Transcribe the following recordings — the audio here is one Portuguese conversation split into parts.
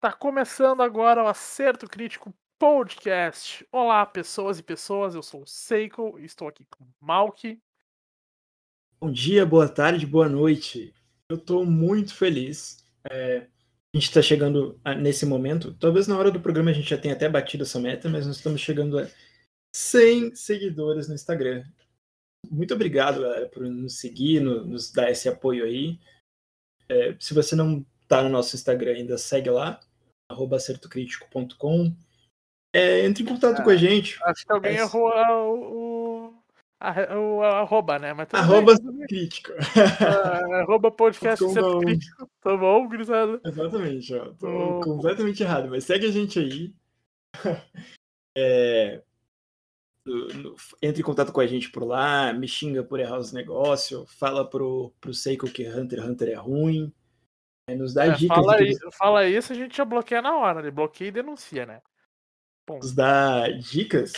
Tá começando agora o Acerto Crítico Podcast. Olá, pessoas e pessoas, eu sou o Seiko e estou aqui com o Malk. Bom dia, boa tarde, boa noite. Eu estou muito feliz. É, a gente está chegando a, nesse momento. Talvez na hora do programa a gente já tenha até batido essa meta, mas nós estamos chegando a 100 seguidores no Instagram. Muito obrigado, galera, por nos seguir, no, nos dar esse apoio aí. É, se você não está no nosso Instagram ainda, segue lá arroba acertocrítico.com. É, entre em contato com a gente. Acho que alguém é... errou o, o, o, arroba, né? Mas arroba bem, crítico. Ah, arroba podcast Acerto Crítico. Tá bom, grisado? Exatamente, ó. Tô oh. completamente errado, mas segue a gente aí. É, entre em contato com a gente por lá, me xinga por errar os negócios, fala pro, pro Seiko que Hunter x Hunter é ruim. Nos dá é, dicas. Fala, isso, fala isso, a gente já bloqueia na hora. Ele bloqueia e denuncia, né? Bom. Nos dá dicas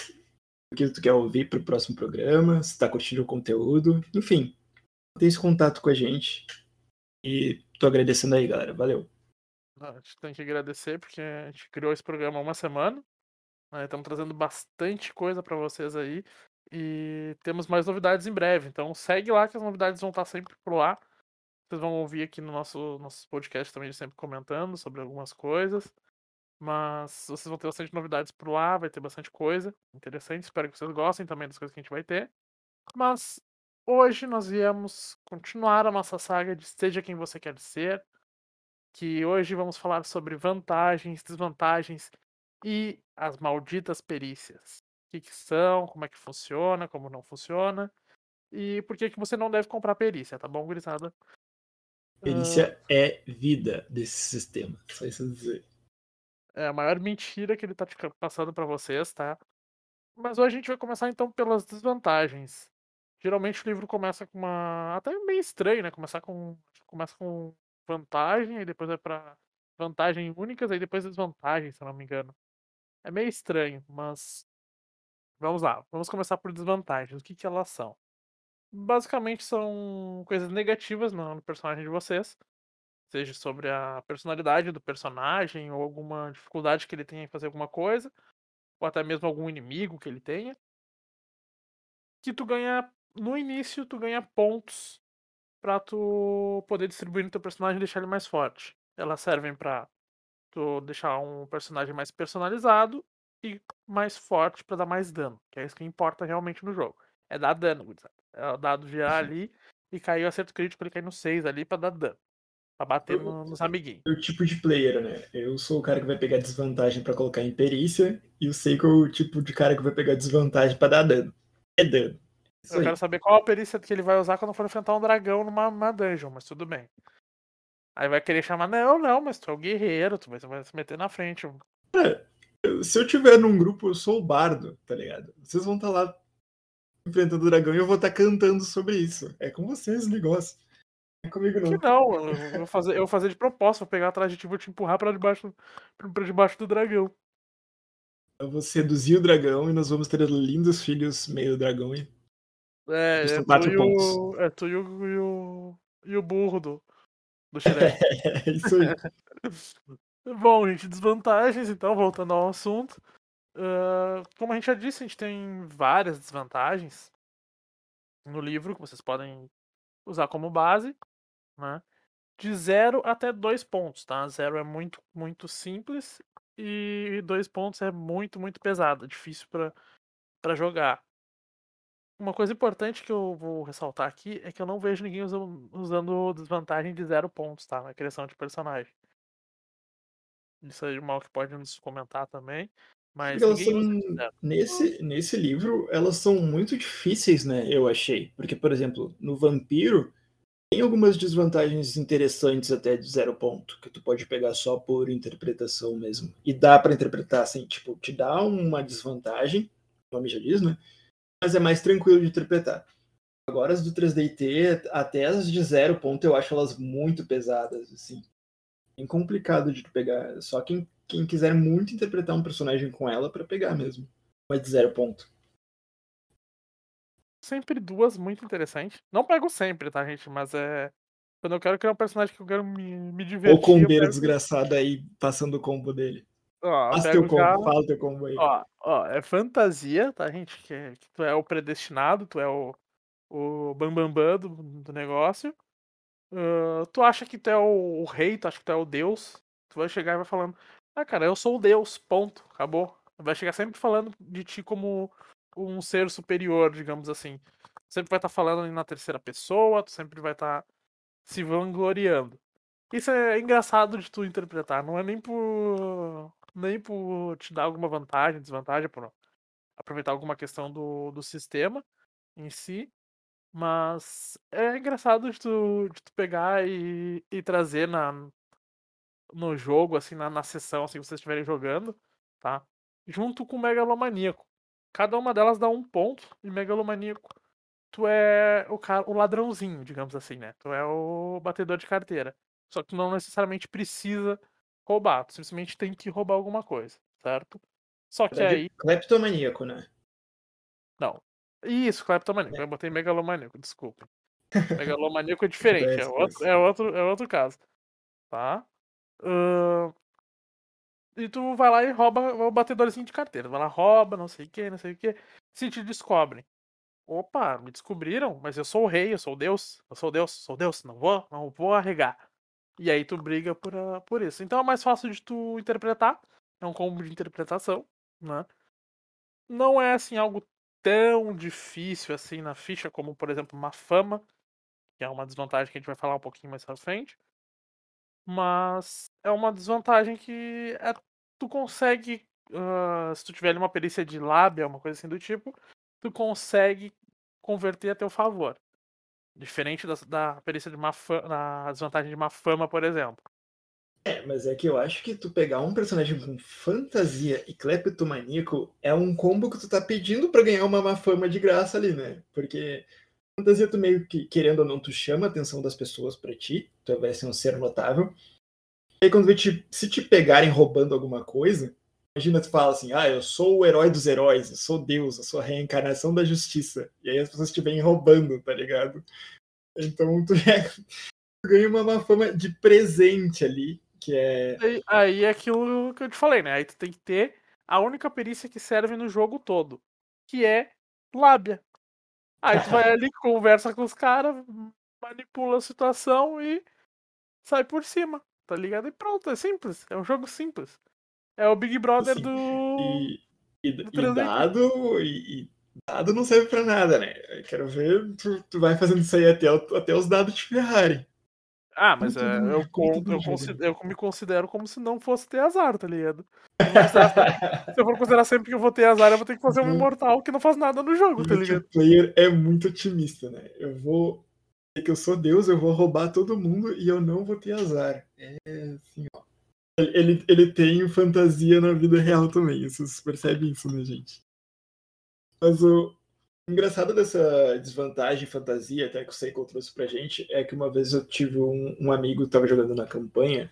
do que tu quer ouvir pro próximo programa, se tá curtindo o conteúdo. Enfim, tem esse contato com a gente. E tô agradecendo aí, galera. Valeu. A gente tem que agradecer porque a gente criou esse programa há uma semana. Né? Estamos trazendo bastante coisa para vocês aí. E temos mais novidades em breve. Então segue lá que as novidades vão estar sempre por lá. Vocês vão ouvir aqui no nosso, nosso podcast também, sempre comentando sobre algumas coisas. Mas vocês vão ter bastante novidades por lá, vai ter bastante coisa interessante. Espero que vocês gostem também das coisas que a gente vai ter. Mas hoje nós viemos continuar a nossa saga de Seja Quem Você Quer Ser. Que hoje vamos falar sobre vantagens, desvantagens e as malditas perícias. O que, que são, como é que funciona, como não funciona. E por que, que você não deve comprar perícia, tá bom, gurizada? Perícia uh... é vida desse sistema, só isso dizer. É a maior mentira que ele tá passando para vocês, tá? Mas hoje a gente vai começar então pelas desvantagens. Geralmente o livro começa com uma. Até meio estranho, né? Começar com. Começa com vantagem, aí depois vai pra vantagem únicas, aí depois desvantagem, se eu não me engano. É meio estranho, mas. Vamos lá, vamos começar por desvantagens. O que, que elas são? Basicamente são coisas negativas no personagem de vocês. Seja sobre a personalidade do personagem, ou alguma dificuldade que ele tenha em fazer alguma coisa, ou até mesmo algum inimigo que ele tenha. Que tu ganha. No início, tu ganha pontos pra tu poder distribuir no teu personagem e deixar ele mais forte. Elas servem pra tu deixar um personagem mais personalizado e mais forte para dar mais dano. Que é isso que importa realmente no jogo. É dar dano, gurizada. É o dado girar ali e caiu acerto crítico, ele cai no 6 ali pra dar dano. Pra bater eu, no, nos amiguinhos. O tipo de player, né? Eu sou o cara que vai pegar desvantagem para colocar em perícia, e o Seiko é o tipo de cara que vai pegar desvantagem para dar dano. É dano. Isso eu aí. quero saber qual a perícia que ele vai usar quando for enfrentar um dragão numa dungeon, mas tudo bem. Aí vai querer chamar, não, não, mas tu é o guerreiro, tu vai, vai se meter na frente. É, se eu tiver num grupo, eu sou o bardo, tá ligado? Vocês vão estar tá lá enfrentando o dragão e eu vou estar tá cantando sobre isso. É com vocês o negócio. É comigo não. Que não, eu vou fazer, eu vou fazer de propósito, vou pegar atrás de ti e vou te empurrar pra debaixo, pra debaixo do dragão. Eu vou seduzir o dragão e nós vamos ter lindos filhos meio dragão e. É, é tu, o, é tu e o, e o, e o burro do, do Shrek. é isso aí. Bom, gente, desvantagens, então, voltando ao assunto. Como a gente já disse, a gente tem várias desvantagens no livro que vocês podem usar como base, né? De 0 até 2 pontos, tá? 0 é muito, muito simples e 2 pontos é muito, muito pesado, difícil para jogar. Uma coisa importante que eu vou ressaltar aqui é que eu não vejo ninguém usando, usando desvantagem de 0 pontos, tá? Na criação de personagem. Isso aí o Mal que pode nos comentar também. Mas elas são, nesse, nesse livro, elas são muito difíceis, né? Eu achei. Porque, por exemplo, no Vampiro, tem algumas desvantagens interessantes até de zero ponto, que tu pode pegar só por interpretação mesmo. E dá para interpretar assim, tipo, te dá uma desvantagem, o nome já diz, né? Mas é mais tranquilo de interpretar. Agora as do 3DT, até as de zero ponto, eu acho elas muito pesadas, assim. É complicado de pegar. Só quem quem quiser muito interpretar um personagem com ela para pegar mesmo. Vai de zero ponto. Sempre duas muito interessantes. Não pego sempre, tá, gente? Mas é. Quando eu quero criar um personagem que eu quero me, me divertir. Ou combeiro pego... desgraçado aí passando o combo dele. Ó, Faz teu combo, já... fala teu combo aí. Ó, ó, é fantasia, tá, gente? Que, que tu é o predestinado, tu é o, o bambambam bam, bam do, do negócio. Uh, tu acha que tu é o, o, rei, tu acha que tu é o deus. Tu vai chegar e vai falando, ah, cara, eu sou o deus, ponto, acabou. Vai chegar sempre falando de ti como um ser superior, digamos assim. Sempre vai estar tá falando na terceira pessoa, tu sempre vai estar tá se vangloriando. Isso é engraçado de tu interpretar, não é nem por nem por te dar alguma vantagem, desvantagem, por aproveitar alguma questão do, do sistema em si, mas é engraçado de tu, de tu pegar e, e trazer na, no jogo, assim, na, na sessão, assim, que vocês estiverem jogando, tá? Junto com o Megalomaníaco. Cada uma delas dá um ponto, e Megalomaníaco, tu é o, cara, o ladrãozinho, digamos assim, né? Tu é o batedor de carteira. Só que tu não necessariamente precisa roubar, tu simplesmente tem que roubar alguma coisa, certo? Só que aí. Cleptomaníaco, né? Não. Isso, cleptomaníaco. É. Eu botei megalomaníaco, desculpa. Megalomaníaco é diferente, é outro, é, outro, é outro caso. Tá? Uh... E tu vai lá e rouba o batedorzinho de carteira. Vai lá, rouba, não sei o que, não sei o que. Se te descobrem. Opa, me descobriram, mas eu sou o rei, eu sou o Deus. Eu sou o Deus, sou o Deus, não vou, não vou arregar. E aí tu briga por, uh, por isso. Então é mais fácil de tu interpretar. É um combo de interpretação, né? Não é assim algo tão difícil assim na ficha como, por exemplo, uma fama, que é uma desvantagem que a gente vai falar um pouquinho mais pra frente. Mas é uma desvantagem que é, tu consegue, uh, se tu tiver uma perícia de lábia, uma coisa assim do tipo, tu consegue converter a teu favor. Diferente da, da perícia de má fama, da desvantagem de má fama, por exemplo. É, mas é que eu acho que tu pegar um personagem com fantasia e cleptomaníaco é um combo que tu tá pedindo para ganhar uma má fama de graça ali, né? Porque fantasia tu meio que, querendo ou não, tu chama a atenção das pessoas para ti, tu vai ser um ser notável. E aí quando te, se te pegarem roubando alguma coisa, imagina tu fala assim, ah, eu sou o herói dos heróis, eu sou Deus, eu sou a reencarnação da justiça. E aí as pessoas te vêm roubando, tá ligado? Então tu, tu ganha uma má fama de presente ali, que é. Aí, aí é aquilo que eu te falei, né? Aí tu tem que ter a única perícia que serve no jogo todo, que é lábia. Aí tu vai ali, conversa com os caras, manipula a situação e sai por cima, tá ligado? E pronto, é simples. É um jogo simples. É o Big Brother do. E, e, do e dado, e, e, dado não serve pra nada, né? Eu quero ver, tu, tu vai fazendo isso aí até, até os dados te ferrarem. Ah, mas é, eu, eu, eu, considero, eu, me considero como se não fosse ter azar, tá ligado? se eu for considerar sempre que eu vou ter azar, eu vou ter que fazer um imortal que não faz nada no jogo, tá ligado? O player é muito otimista, né? Eu vou. É que eu sou Deus, eu vou roubar todo mundo e eu não vou ter azar. É assim, ó. Ele, ele tem fantasia na vida real também, vocês percebem isso, né, gente? Mas o, engraçado dessa desvantagem fantasia, até que o Seiko trouxe pra gente, é que uma vez eu tive um, um amigo que tava jogando na campanha,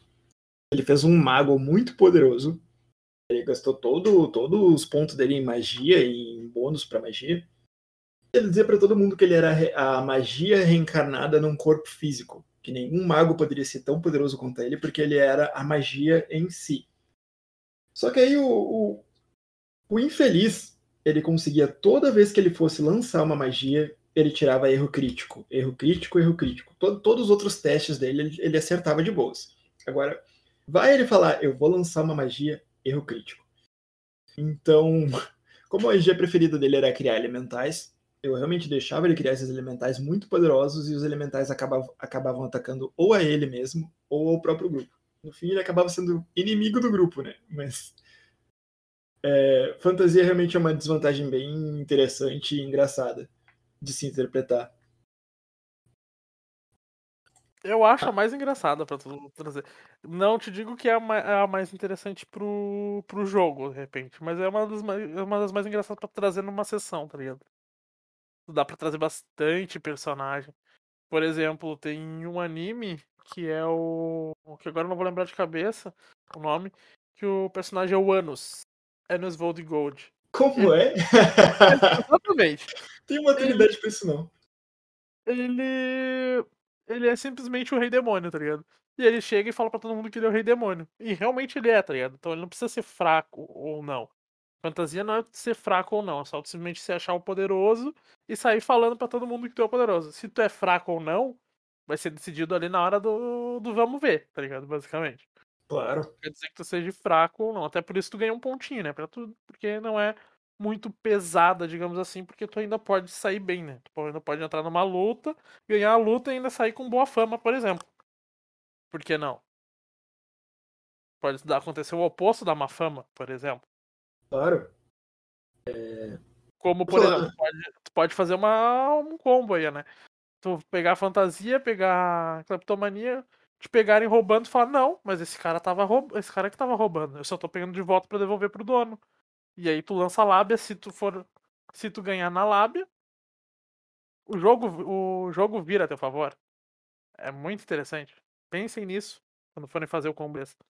ele fez um mago muito poderoso, ele gastou todo, todos os pontos dele em magia e em bônus para magia. Ele dizia para todo mundo que ele era a magia reencarnada num corpo físico, que nenhum mago poderia ser tão poderoso quanto ele, porque ele era a magia em si. Só que aí o, o, o infeliz ele conseguia, toda vez que ele fosse lançar uma magia, ele tirava erro crítico. Erro crítico, erro crítico. Todo, todos os outros testes dele, ele, ele acertava de boas. Agora, vai ele falar, eu vou lançar uma magia, erro crítico. Então, como a magia preferida dele era criar elementais, eu realmente deixava ele criar esses elementais muito poderosos e os elementais acabavam, acabavam atacando ou a ele mesmo ou ao próprio grupo. No fim, ele acabava sendo inimigo do grupo, né? Mas é, fantasia realmente é uma desvantagem bem interessante e engraçada de se interpretar. Eu acho a mais engraçada pra tu trazer. Não te digo que é a mais, é a mais interessante pro, pro jogo, de repente, mas é uma das mais, é uma das mais engraçadas pra trazer numa sessão, tá ligado? Dá pra trazer bastante personagem. Por exemplo, tem um anime que é o. que agora eu não vou lembrar de cabeça o nome, que o personagem é o Anos é no Svold Gold. Como é? Exatamente. Tem maturidade ele... pra isso, não. Ele. ele é simplesmente o rei demônio, tá ligado? E ele chega e fala pra todo mundo que ele é o rei demônio. E realmente ele é, tá ligado? Então ele não precisa ser fraco ou não. Fantasia não é ser fraco ou não, é só simplesmente se achar o poderoso e sair falando pra todo mundo que tu é o poderoso. Se tu é fraco ou não, vai ser decidido ali na hora do, do vamos ver, tá ligado? Basicamente. Claro. Quer dizer que tu seja fraco ou não. Até por isso tu ganha um pontinho, né? Pra tu, porque não é muito pesada, digamos assim, porque tu ainda pode sair bem, né? Tu ainda pode entrar numa luta, ganhar a luta e ainda sair com boa fama, por exemplo. Por que não? Pode acontecer o oposto da má fama, por exemplo. Claro. É... Como, por exemplo, tu pode, tu pode fazer uma, um combo aí, né? Tu pegar a fantasia, pegar cleptomania, te pegarem roubando e falar, não, mas esse cara tava roubando. Esse cara que tava roubando. Eu só tô pegando de volta para devolver pro dono. E aí tu lança a lábia, se tu for. Se tu ganhar na lábia, o jogo, o jogo vira a teu favor. É muito interessante. Pensem nisso quando forem fazer o combo extra.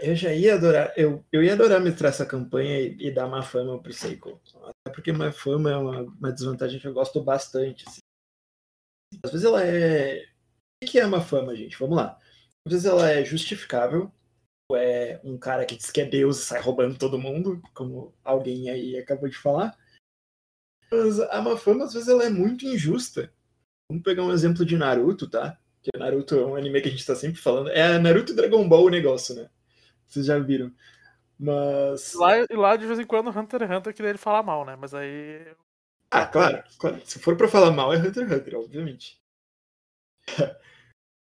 Eu já ia adorar, eu, eu ia adorar mestrar essa campanha e, e dar má fama pro Seiko. Até porque má fama é uma, uma desvantagem que eu gosto bastante. Assim. Às vezes ela é. O que é má fama, gente? Vamos lá. Às vezes ela é justificável, é um cara que diz que é Deus e sai roubando todo mundo, como alguém aí acabou de falar. Mas a má fama, às vezes, ela é muito injusta. Vamos pegar um exemplo de Naruto, tá? Que Naruto é um anime que a gente tá sempre falando. É Naruto e Dragon Ball o negócio, né? Vocês já viram. Mas. Lá, e lá, de vez em quando, Hunter x Hunter queria ele falar mal, né? Mas aí. Ah, claro, claro. Se for pra falar mal, é Hunter x Hunter, obviamente.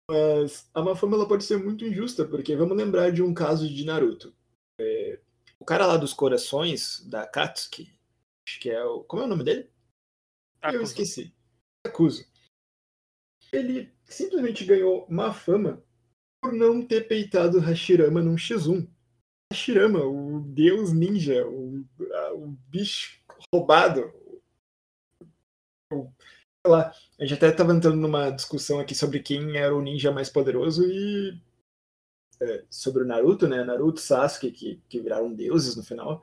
Mas a má fama ela pode ser muito injusta, porque vamos lembrar de um caso de Naruto. É, o cara lá dos corações, da Katsuki, acho que é o. Como é o nome dele? Akuzo. Eu esqueci. Akuzo. Ele simplesmente ganhou má fama por não ter peitado Hashirama num X1. Hashirama, o deus ninja, o, o bicho roubado. O, lá, a gente até estava entrando numa discussão aqui sobre quem era o ninja mais poderoso e é, sobre o Naruto, né? Naruto, Sasuke, que, que viraram deuses no final.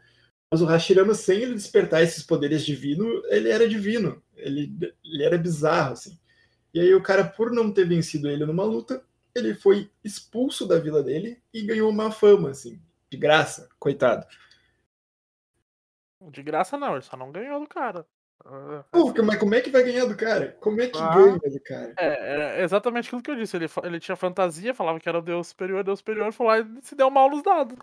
Mas o Hashirama, sem ele despertar esses poderes divinos, ele era divino. Ele, ele era bizarro, assim. E aí o cara, por não ter vencido ele numa luta, ele foi expulso da vila dele e ganhou uma fama, assim, de graça, coitado. De graça não, ele só não ganhou do cara. Pô, mas como é que vai ganhar do cara? Como é que ah, ganha do cara? É, é, exatamente aquilo que eu disse. Ele, ele tinha fantasia, falava que era o Deus superior, Deus superior, foi lá e se deu mal nos dados.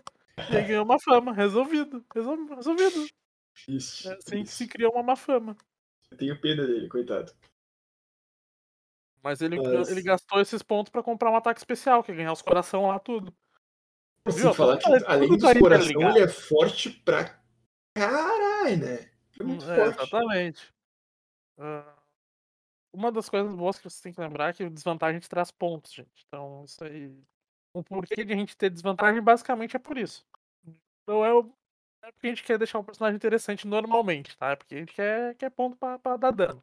E aí ganhou uma fama, resolvido. Resolvido. Isso, é assim que se criou uma má fama. Eu tenho pena dele, coitado. Mas ele, mas... ele gastou esses pontos pra comprar um ataque especial, que é ganhar os coração lá, tudo. Você falar que além dos coração, ele é forte pra caralho, né? É muito é, forte. Exatamente. Uh, uma das coisas boas que você tem que lembrar é que desvantagem te traz pontos, gente. Então, isso aí. O porquê de a gente ter desvantagem basicamente é por isso. Não é, o... é porque a gente quer deixar um personagem interessante normalmente, tá? É porque a gente quer, quer ponto pra, pra dar dano.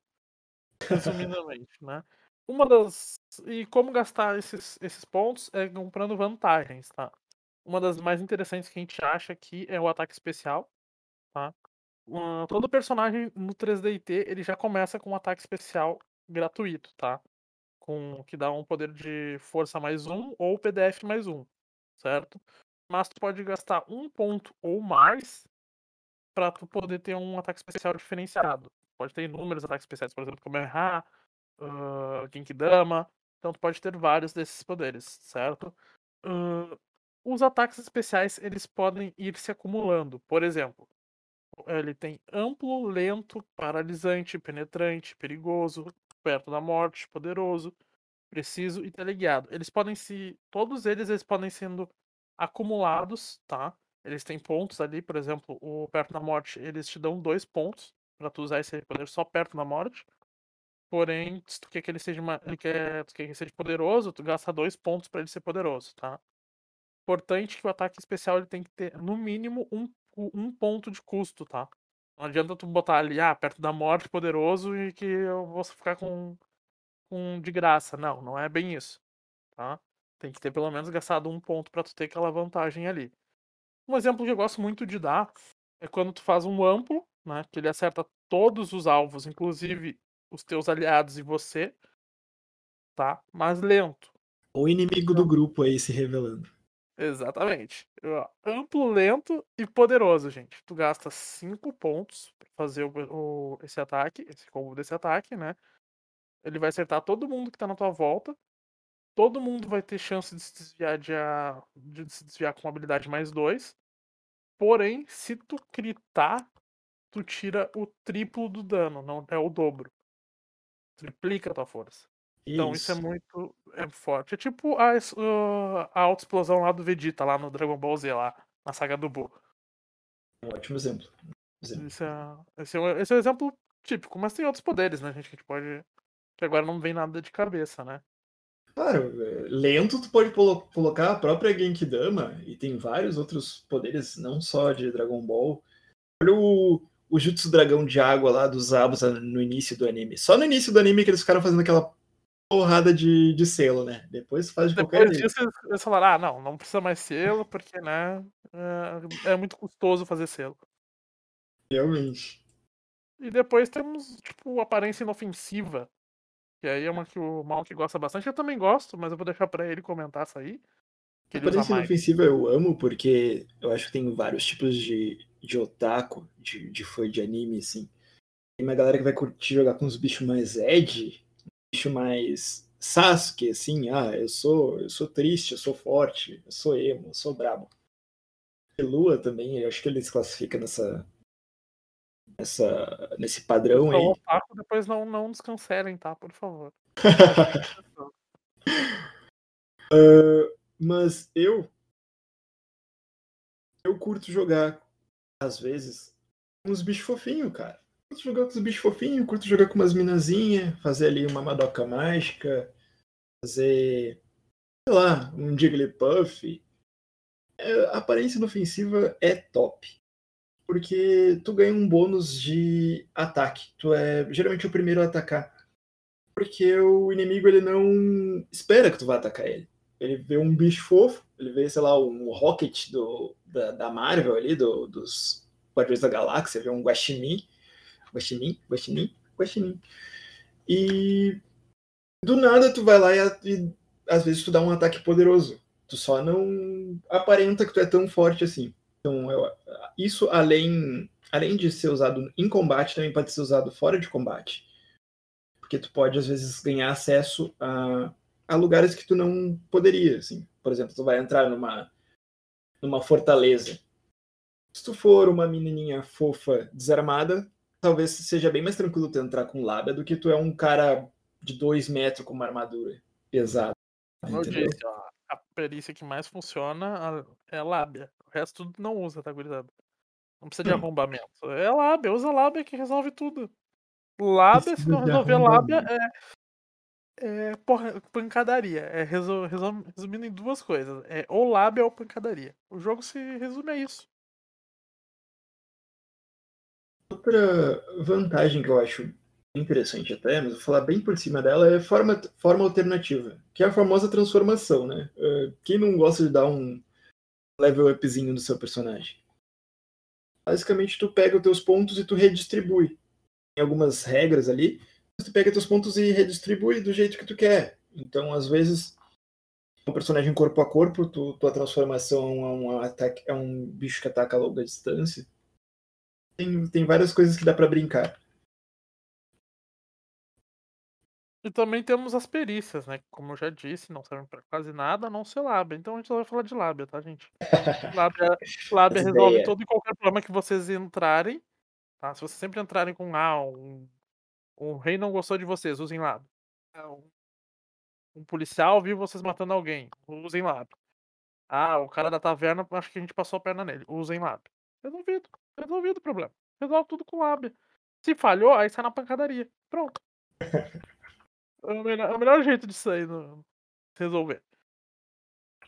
Resumidamente, né? Uma das. E como gastar esses, esses pontos é comprando vantagens, tá? Uma das mais interessantes que a gente acha aqui é o ataque especial, tá? Uh, todo personagem no 3DT ele já começa com um ataque especial gratuito, tá? Com que dá um poder de força mais um ou PDF mais um, certo? Mas tu pode gastar um ponto ou mais para tu poder ter um ataque especial diferenciado. Pode ter inúmeros ataques especiais, por exemplo, como errar, uh, Genkidama. Então tu pode ter vários desses poderes, certo? Uh, os ataques especiais eles podem ir se acumulando. Por exemplo, ele tem amplo, lento, paralisante, penetrante, perigoso, perto da morte, poderoso, preciso e teleguiado. Eles podem se. Todos eles, eles podem sendo acumulados, tá? Eles têm pontos ali, por exemplo, o perto da morte, eles te dão dois pontos para tu usar esse poder só perto da morte. Porém, se tu quer que ele seja uma, ele quer, tu quer que ele seja poderoso, tu gasta dois pontos para ele ser poderoso, tá? Importante que o ataque especial ele tem que ter no mínimo um, um ponto de custo, tá? Não adianta tu botar ali, ah, perto da morte poderoso e que eu vou ficar com, com de graça. Não, não é bem isso, tá? Tem que ter pelo menos gastado um ponto para tu ter aquela vantagem ali. Um exemplo que eu gosto muito de dar é quando tu faz um amplo, né? Que ele acerta todos os alvos, inclusive os teus aliados e você. tá? Mas lento. O inimigo do grupo aí se revelando. Exatamente. Amplo, lento e poderoso, gente. Tu gasta 5 pontos pra fazer o, o, esse ataque, esse combo desse ataque, né? Ele vai acertar todo mundo que tá na tua volta. Todo mundo vai ter chance de se desviar de, a, de se desviar com habilidade mais 2. Porém, se tu critar, tu tira o triplo do dano, não é o dobro. Triplica a tua força. Então isso, é muito é forte. É tipo a, a auto-explosão lá do Vegeta, lá no Dragon Ball Z, lá, na saga do Buu. Um ótimo exemplo. exemplo. Esse, é, esse, é, esse é um exemplo típico, mas tem outros poderes, né, gente, que a gente pode. Que agora não vem nada de cabeça, né? Claro, é, lento tu pode colocar a própria Genkidama e tem vários outros poderes, não só de Dragon Ball. Olha o, o Jutsu Dragão de Água lá dos Zabuza no início do anime. Só no início do anime que eles ficaram fazendo aquela porrada de, de selo, né? Depois faz de Depois qualquer disso, jeito. eles falaram, ah, não, não precisa mais selo, porque, né, é, é muito custoso fazer selo. Realmente. E depois temos, tipo, aparência inofensiva. Que aí é uma que o Malk gosta bastante. Eu também gosto, mas eu vou deixar pra ele comentar essa aí. Que aparência inofensiva eu amo, porque eu acho que tem vários tipos de, de otaku, de, de fã de anime, assim. Tem uma galera que vai curtir jogar com os bichos mais edge, bicho mais Sasuke, assim, ah, eu sou, eu sou triste, eu sou forte, eu sou emo, eu sou brabo. E Lua também, eu acho que ele se classifica nessa, nessa nesse padrão aí. Otaku, depois não, não descancelem, tá? Por favor. uh, mas eu eu curto jogar às vezes uns bichos fofinhos, cara curto jogar com os bichos fofinhos, curto jogar com umas minazinhas, fazer ali uma madoca mágica, fazer, sei lá, um Jigglypuff. É, a aparência inofensiva é top. Porque tu ganha um bônus de ataque. Tu é geralmente o primeiro a atacar. Porque o inimigo ele não espera que tu vá atacar ele. Ele vê um bicho fofo, ele vê, sei lá, um Rocket do, da, da Marvel ali, do, dos Guardiões da Galáxia, vê um Guaxinim Guaxinim, Guaxinim, Guaxinim. E do nada tu vai lá e, e às vezes tu dá um ataque poderoso. Tu só não aparenta que tu é tão forte assim. Então, eu, isso além, além de ser usado em combate, também pode ser usado fora de combate. Porque tu pode, às vezes, ganhar acesso a, a lugares que tu não poderia. Assim. Por exemplo, tu vai entrar numa, numa fortaleza. Se tu for uma menininha fofa desarmada, talvez seja bem mais tranquilo tu entrar com lábia do que tu é um cara de dois metros com uma armadura pesada. Como eu disse, ó, a perícia que mais funciona é lábia. O resto tudo não usa, tá, gurizada? Não precisa de hum. arrombamento. É lábia, usa lábia que resolve tudo. Lábia, se não resolver lábia, é, é porra, pancadaria. É resol, resumindo em duas coisas. É ou lábia ou pancadaria. O jogo se resume a isso. Outra vantagem que eu acho interessante até, mas vou falar bem por cima dela, é forma, forma alternativa, que é a famosa transformação, né? Eh, quem não gosta de dar um level upzinho no seu personagem? Basicamente, tu pega os teus pontos e tu redistribui. Tem algumas regras ali, mas tu pega teus pontos e redistribui do jeito que tu quer. Então, às vezes, um personagem corpo a corpo, tu, tua transformação é um, ataque, é um bicho que ataca a longa distância tem, tem várias coisas que dá para brincar. E também temos as perícias, né? Como eu já disse, não servem para quase nada, a não ser lábia. Então a gente só vai falar de lábia, tá, gente? Lábia, lábia resolve todo e qualquer problema que vocês entrarem. Tá? Se vocês sempre entrarem com ah, um, um rei não gostou de vocês, usem lábia. É, um, um policial viu vocês matando alguém, usem lábia. Ah, o cara da taverna, acho que a gente passou a perna nele, usem lábia. Resolvido. Resolvido o problema. Resolve tudo com lábia. Se falhou, aí sai na pancadaria. Pronto. é, o melhor, é o melhor jeito de sair no... resolver.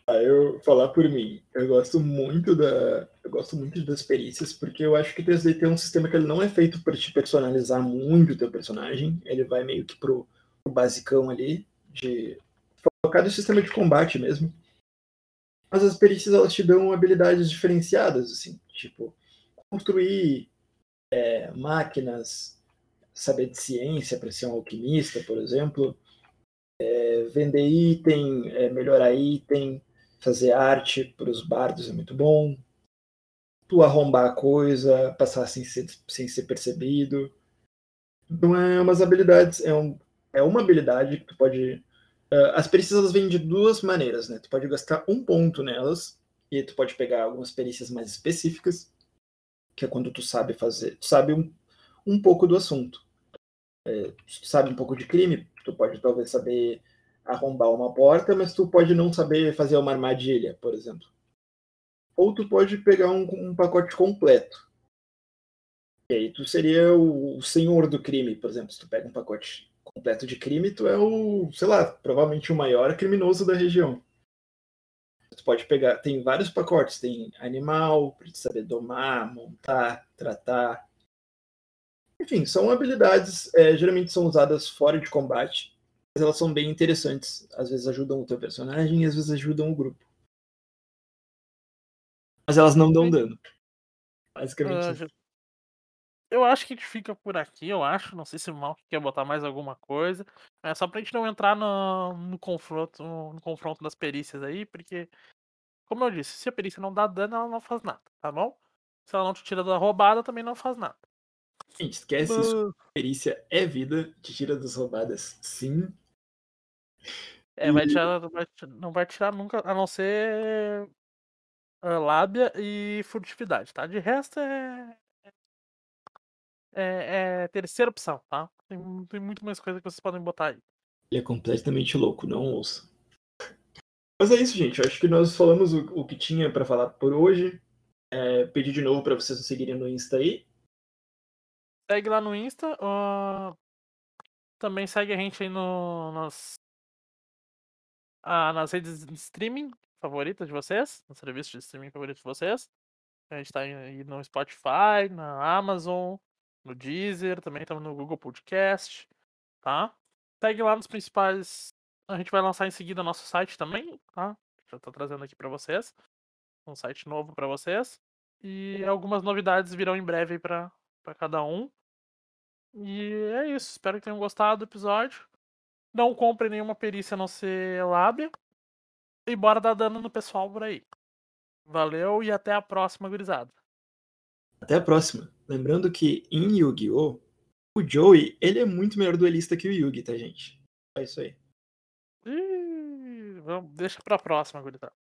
Ah, eu falar por mim, eu gosto muito da. Eu gosto muito das perícias, porque eu acho que o 3D tem um sistema que ele não é feito para te personalizar muito o teu personagem. Ele vai meio que pro, pro basicão ali, de. Focado no sistema de combate mesmo. Mas as perícias elas te dão habilidades diferenciadas, assim, tipo, construir é, máquinas, saber de ciência para ser um alquimista, por exemplo. É, vender item, é, melhorar item, fazer arte para os bardos é muito bom. Tu arrombar a coisa, passar sem ser, sem ser percebido. Então é umas habilidades, é, um, é uma habilidade que tu pode. Uh, as perícias vêm de duas maneiras, né? Tu pode gastar um ponto nelas, e tu pode pegar algumas perícias mais específicas, que é quando tu sabe fazer, tu sabe um, um pouco do assunto. É, tu sabe um pouco de crime, tu pode talvez saber arrombar uma porta, mas tu pode não saber fazer uma armadilha, por exemplo. Ou tu pode pegar um, um pacote completo. E aí tu seria o, o senhor do crime, por exemplo. Se tu pega um pacote completo de crime, tu é o, sei lá, provavelmente o maior criminoso da região. Tu pode pegar, tem vários pacotes, tem animal, para saber domar, montar, tratar. Enfim, são habilidades, é, geralmente são usadas fora de combate, mas elas são bem interessantes. Às vezes ajudam o teu personagem e às vezes ajudam o grupo. Mas elas não dão dano. Basicamente. Uh, eu acho que a gente fica por aqui, eu acho. Não sei se o Mal quer botar mais alguma coisa. É só pra gente não entrar no, no confronto no confronto das perícias aí, porque, como eu disse, se a perícia não dá dano, ela não faz nada, tá bom? Se ela não te tira da roubada, também não faz nada. Gente, esquece uh... isso. Perícia é vida, te tira das roubadas, sim. É, e... vai tirar, vai, não vai tirar nunca, a não ser uh, lábia e furtividade, tá? De resto é, é, é terceira opção, tá? Tem, tem muito mais coisa que vocês podem botar aí. Ele é completamente louco, não ouça. Mas é isso, gente. Eu acho que nós falamos o, o que tinha para falar por hoje. É, pedir de novo para vocês nos seguirem no Insta aí. Segue lá no Insta. Uh, também segue a gente aí no, nas, ah, nas redes de streaming favoritas de vocês, no serviço de streaming favorito de vocês. A gente tá aí no Spotify, na Amazon, no Deezer, também estamos no Google Podcast, tá? Segue lá nos principais. A gente vai lançar em seguida nosso site também, tá? Já tô trazendo aqui para vocês. Um site novo para vocês. E algumas novidades virão em breve para cada um. E é isso. Espero que tenham gostado do episódio. Não compre nenhuma perícia a não ser lábia. E bora dar dano no pessoal por aí. Valeu e até a próxima, gurizada. Até a próxima. Lembrando que em Yu-Gi-Oh! o Joey, ele é muito melhor duelista que o Yugi, tá, gente? É isso aí. Ih, vamos, deixa pra próxima, gurizada.